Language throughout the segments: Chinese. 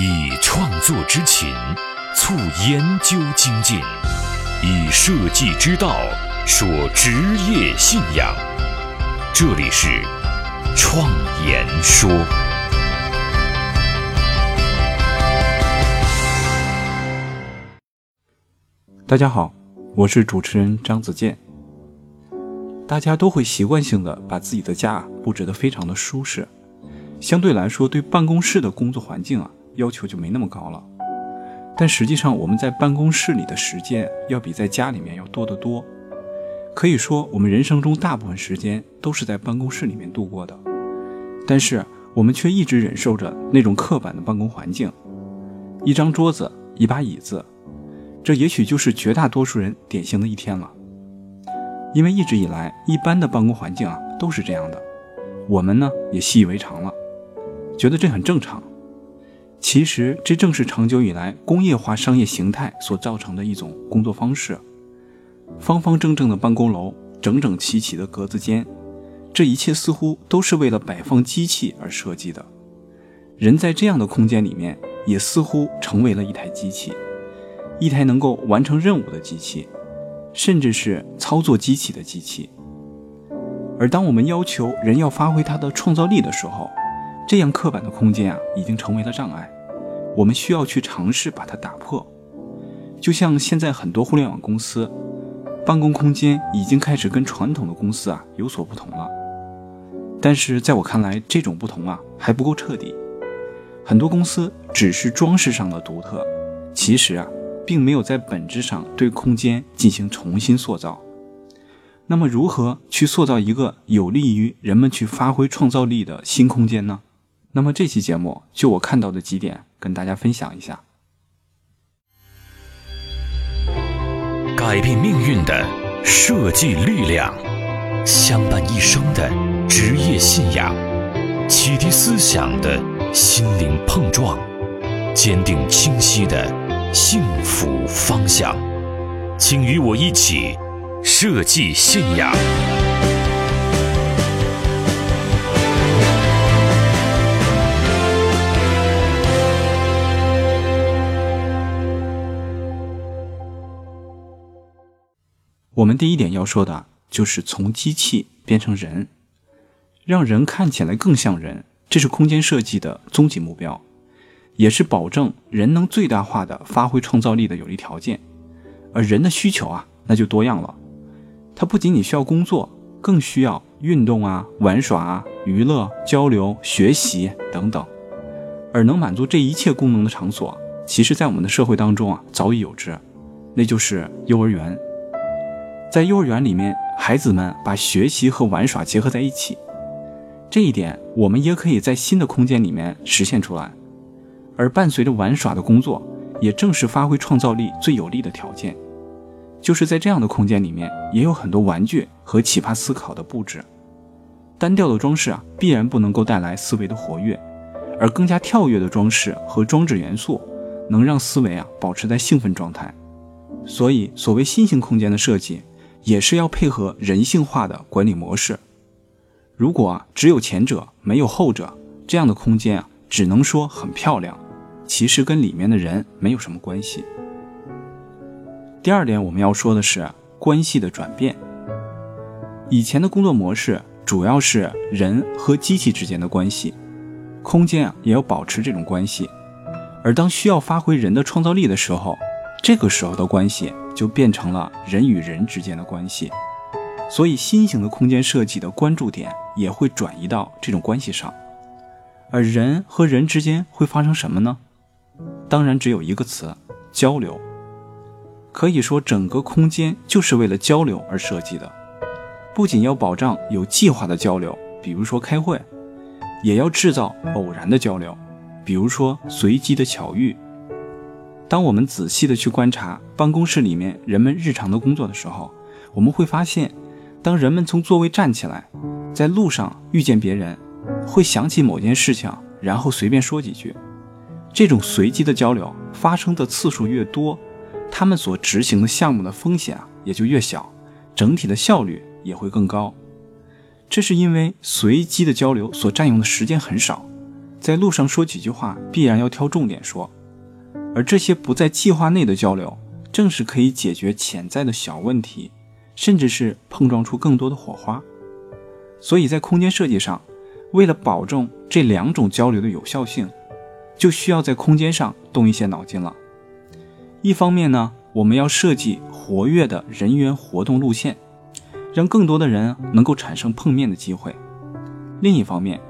以创作之情促研究精进，以设计之道说职业信仰。这里是创言说。大家好，我是主持人张子健。大家都会习惯性的把自己的家布置得非常的舒适，相对来说，对办公室的工作环境啊。要求就没那么高了，但实际上我们在办公室里的时间要比在家里面要多得多。可以说，我们人生中大部分时间都是在办公室里面度过的，但是我们却一直忍受着那种刻板的办公环境，一张桌子，一把椅子，这也许就是绝大多数人典型的一天了。因为一直以来，一般的办公环境啊都是这样的，我们呢也习以为常了，觉得这很正常。其实，这正是长久以来工业化商业形态所造成的一种工作方式。方方正正的办公楼，整整齐齐的格子间，这一切似乎都是为了摆放机器而设计的。人在这样的空间里面，也似乎成为了一台机器，一台能够完成任务的机器，甚至是操作机器的机器。而当我们要求人要发挥他的创造力的时候，这样刻板的空间啊，已经成为了障碍。我们需要去尝试把它打破。就像现在很多互联网公司，办公空间已经开始跟传统的公司啊有所不同了。但是在我看来，这种不同啊还不够彻底。很多公司只是装饰上的独特，其实啊并没有在本质上对空间进行重新塑造。那么，如何去塑造一个有利于人们去发挥创造力的新空间呢？那么这期节目就我看到的几点跟大家分享一下。改变命运的设计力量，相伴一生的职业信仰，启迪思想的心灵碰撞，坚定清晰的幸福方向。请与我一起设计信仰。我们第一点要说的就是从机器变成人，让人看起来更像人，这是空间设计的终极目标，也是保证人能最大化的发挥创造力的有利条件。而人的需求啊，那就多样了，他不仅仅需要工作，更需要运动啊、玩耍啊、娱乐、交流、学习等等。而能满足这一切功能的场所，其实，在我们的社会当中啊，早已有之，那就是幼儿园。在幼儿园里面，孩子们把学习和玩耍结合在一起，这一点我们也可以在新的空间里面实现出来。而伴随着玩耍的工作，也正是发挥创造力最有利的条件。就是在这样的空间里面，也有很多玩具和启发思考的布置。单调的装饰啊，必然不能够带来思维的活跃，而更加跳跃的装饰和装置元素，能让思维啊保持在兴奋状态。所以，所谓新型空间的设计。也是要配合人性化的管理模式。如果只有前者没有后者，这样的空间啊，只能说很漂亮，其实跟里面的人没有什么关系。第二点，我们要说的是关系的转变。以前的工作模式主要是人和机器之间的关系，空间啊也要保持这种关系。而当需要发挥人的创造力的时候，这个时候的关系。就变成了人与人之间的关系，所以新型的空间设计的关注点也会转移到这种关系上。而人和人之间会发生什么呢？当然只有一个词：交流。可以说，整个空间就是为了交流而设计的，不仅要保障有计划的交流，比如说开会，也要制造偶然的交流，比如说随机的巧遇。当我们仔细的去观察办公室里面人们日常的工作的时候，我们会发现，当人们从座位站起来，在路上遇见别人，会想起某件事情，然后随便说几句。这种随机的交流发生的次数越多，他们所执行的项目的风险啊也就越小，整体的效率也会更高。这是因为随机的交流所占用的时间很少，在路上说几句话，必然要挑重点说，而这些不在计划内的交流，正是可以解决潜在的小问题，甚至是碰撞出更多的火花。所以在空间设计上，为了保证这两种交流的有效性，就需要在空间上动一些脑筋了。一方面呢，我们要设计活跃的人员活动路线，让更多的人能够产生碰面的机会；另一方面，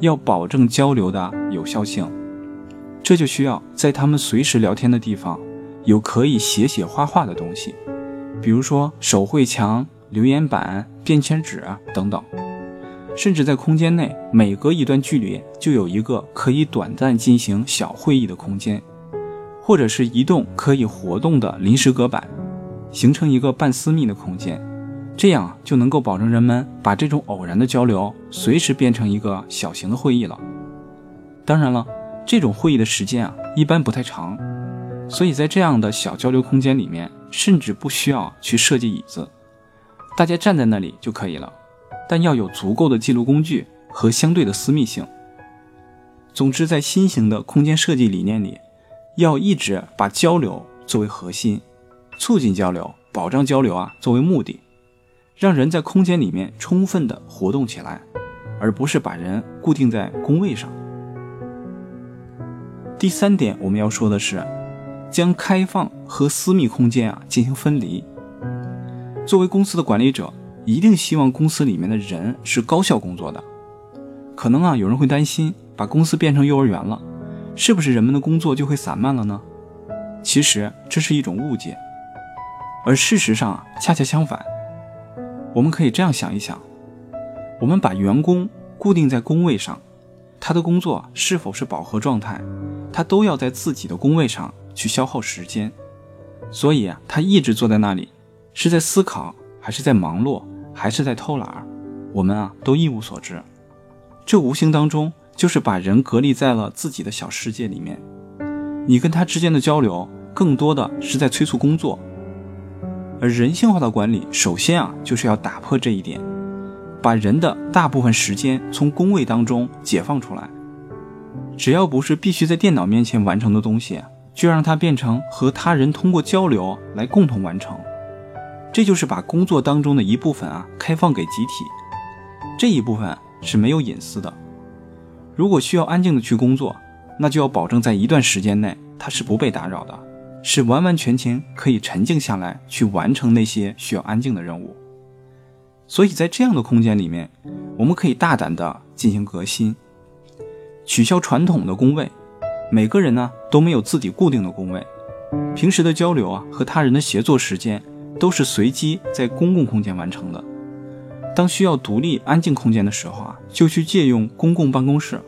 要保证交流的有效性，这就需要在他们随时聊天的地方有可以写写画画的东西，比如说手绘墙、留言板、便签纸等等。甚至在空间内，每隔一段距离就有一个可以短暂进行小会议的空间，或者是移动可以活动的临时隔板，形成一个半私密的空间。这样就能够保证人们把这种偶然的交流随时变成一个小型的会议了。当然了，这种会议的时间啊一般不太长，所以在这样的小交流空间里面，甚至不需要去设计椅子，大家站在那里就可以了。但要有足够的记录工具和相对的私密性。总之，在新型的空间设计理念里，要一直把交流作为核心，促进交流、保障交流啊作为目的。让人在空间里面充分的活动起来，而不是把人固定在工位上。第三点，我们要说的是，将开放和私密空间啊进行分离。作为公司的管理者，一定希望公司里面的人是高效工作的。可能啊，有人会担心，把公司变成幼儿园了，是不是人们的工作就会散漫了呢？其实这是一种误解，而事实上啊，恰恰相反。我们可以这样想一想：我们把员工固定在工位上，他的工作是否是饱和状态，他都要在自己的工位上去消耗时间。所以啊，他一直坐在那里，是在思考，还是在忙碌，还是在偷懒我们啊都一无所知。这无形当中就是把人隔离在了自己的小世界里面。你跟他之间的交流，更多的是在催促工作。而人性化的管理，首先啊，就是要打破这一点，把人的大部分时间从工位当中解放出来。只要不是必须在电脑面前完成的东西，就让它变成和他人通过交流来共同完成。这就是把工作当中的一部分啊，开放给集体。这一部分是没有隐私的。如果需要安静的去工作，那就要保证在一段时间内它是不被打扰的。是完完全全可以沉静下来去完成那些需要安静的任务，所以在这样的空间里面，我们可以大胆的进行革新，取消传统的工位，每个人呢都没有自己固定的工位，平时的交流啊和他人的协作时间都是随机在公共空间完成的，当需要独立安静空间的时候啊，就去借用公共办公室，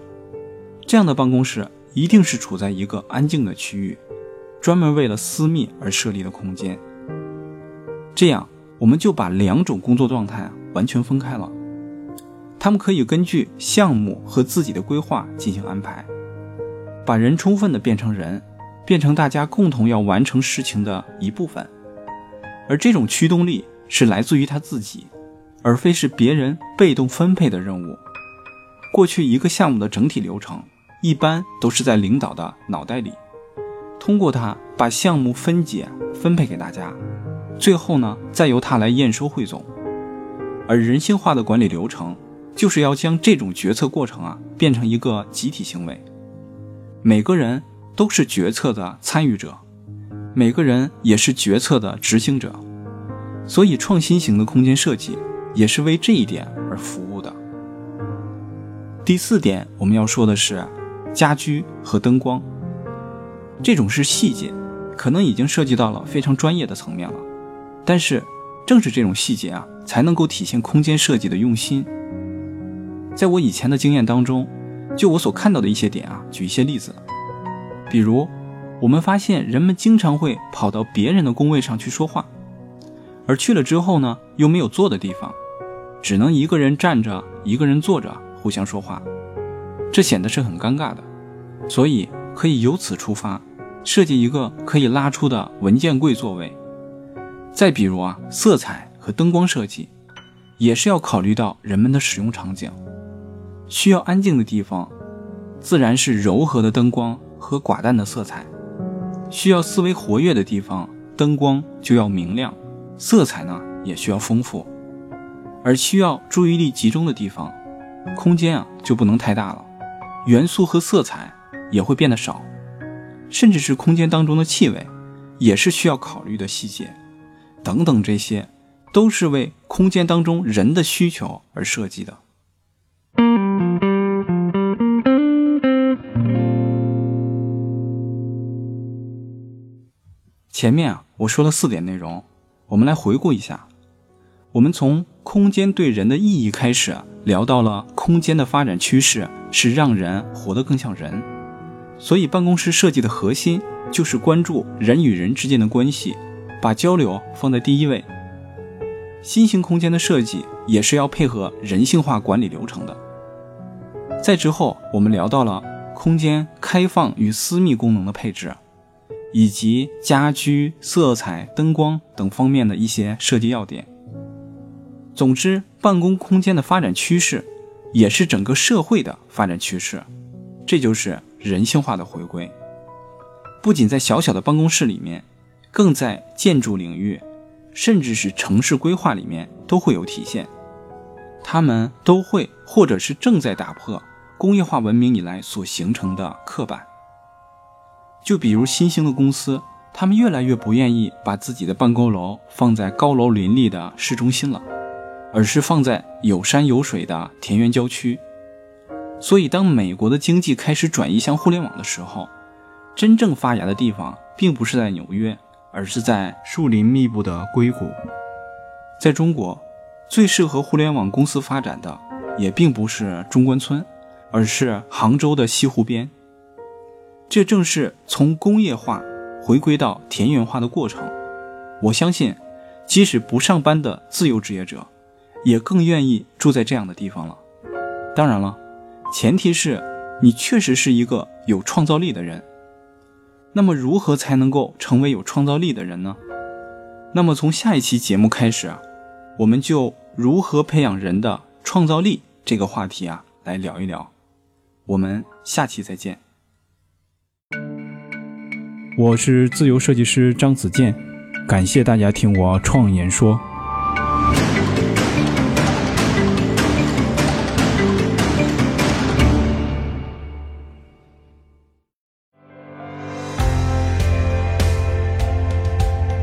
这样的办公室一定是处在一个安静的区域。专门为了私密而设立的空间，这样我们就把两种工作状态完全分开了。他们可以根据项目和自己的规划进行安排，把人充分的变成人，变成大家共同要完成事情的一部分。而这种驱动力是来自于他自己，而非是别人被动分配的任务。过去一个项目的整体流程，一般都是在领导的脑袋里。通过它把项目分解分配给大家，最后呢再由他来验收汇总。而人性化的管理流程，就是要将这种决策过程啊变成一个集体行为，每个人都是决策的参与者，每个人也是决策的执行者。所以创新型的空间设计也是为这一点而服务的。第四点我们要说的是家居和灯光。这种是细节，可能已经涉及到了非常专业的层面了。但是，正是这种细节啊，才能够体现空间设计的用心。在我以前的经验当中，就我所看到的一些点啊，举一些例子。比如，我们发现人们经常会跑到别人的工位上去说话，而去了之后呢，又没有坐的地方，只能一个人站着，一个人坐着互相说话，这显得是很尴尬的。所以。可以由此出发，设计一个可以拉出的文件柜座位。再比如啊，色彩和灯光设计，也是要考虑到人们的使用场景。需要安静的地方，自然是柔和的灯光和寡淡的色彩。需要思维活跃的地方，灯光就要明亮，色彩呢也需要丰富；而需要注意力集中的地方，空间啊就不能太大了，元素和色彩也会变得少，甚至是空间当中的气味，也是需要考虑的细节。等等，这些都是为空间当中人的需求而设计的。前面啊，我说了四点内容，我们来回顾一下。我们从空间对人的意义开始，聊到了空间的发展趋势是让人活得更像人，所以办公室设计的核心就是关注人与人之间的关系，把交流放在第一位。新型空间的设计也是要配合人性化管理流程的。再之后，我们聊到了空间开放与私密功能的配置。以及家居、色彩、灯光等方面的一些设计要点。总之，办公空间的发展趋势，也是整个社会的发展趋势，这就是人性化的回归。不仅在小小的办公室里面，更在建筑领域，甚至是城市规划里面都会有体现。他们都会或者是正在打破工业化文明以来所形成的刻板。就比如新兴的公司，他们越来越不愿意把自己的办公楼放在高楼林立的市中心了，而是放在有山有水的田园郊区。所以，当美国的经济开始转移向互联网的时候，真正发芽的地方并不是在纽约，而是在树林密布的硅谷。在中国，最适合互联网公司发展的，也并不是中关村，而是杭州的西湖边。这正是从工业化回归到田园化的过程。我相信，即使不上班的自由职业者，也更愿意住在这样的地方了。当然了，前提是你确实是一个有创造力的人。那么，如何才能够成为有创造力的人呢？那么，从下一期节目开始啊，我们就如何培养人的创造力这个话题啊来聊一聊。我们下期再见。我是自由设计师张子健，感谢大家听我创言说。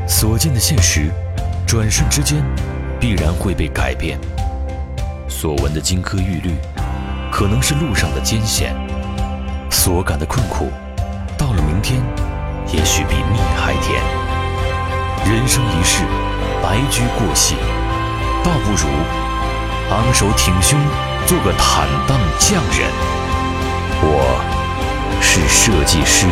所见的现实，转瞬之间必然会被改变；所闻的金科玉律，可能是路上的艰险；所感的困苦，到了明天。也许比蜜还甜。人生一世，白驹过隙，倒不如昂首挺胸，做个坦荡匠人。我是设计师。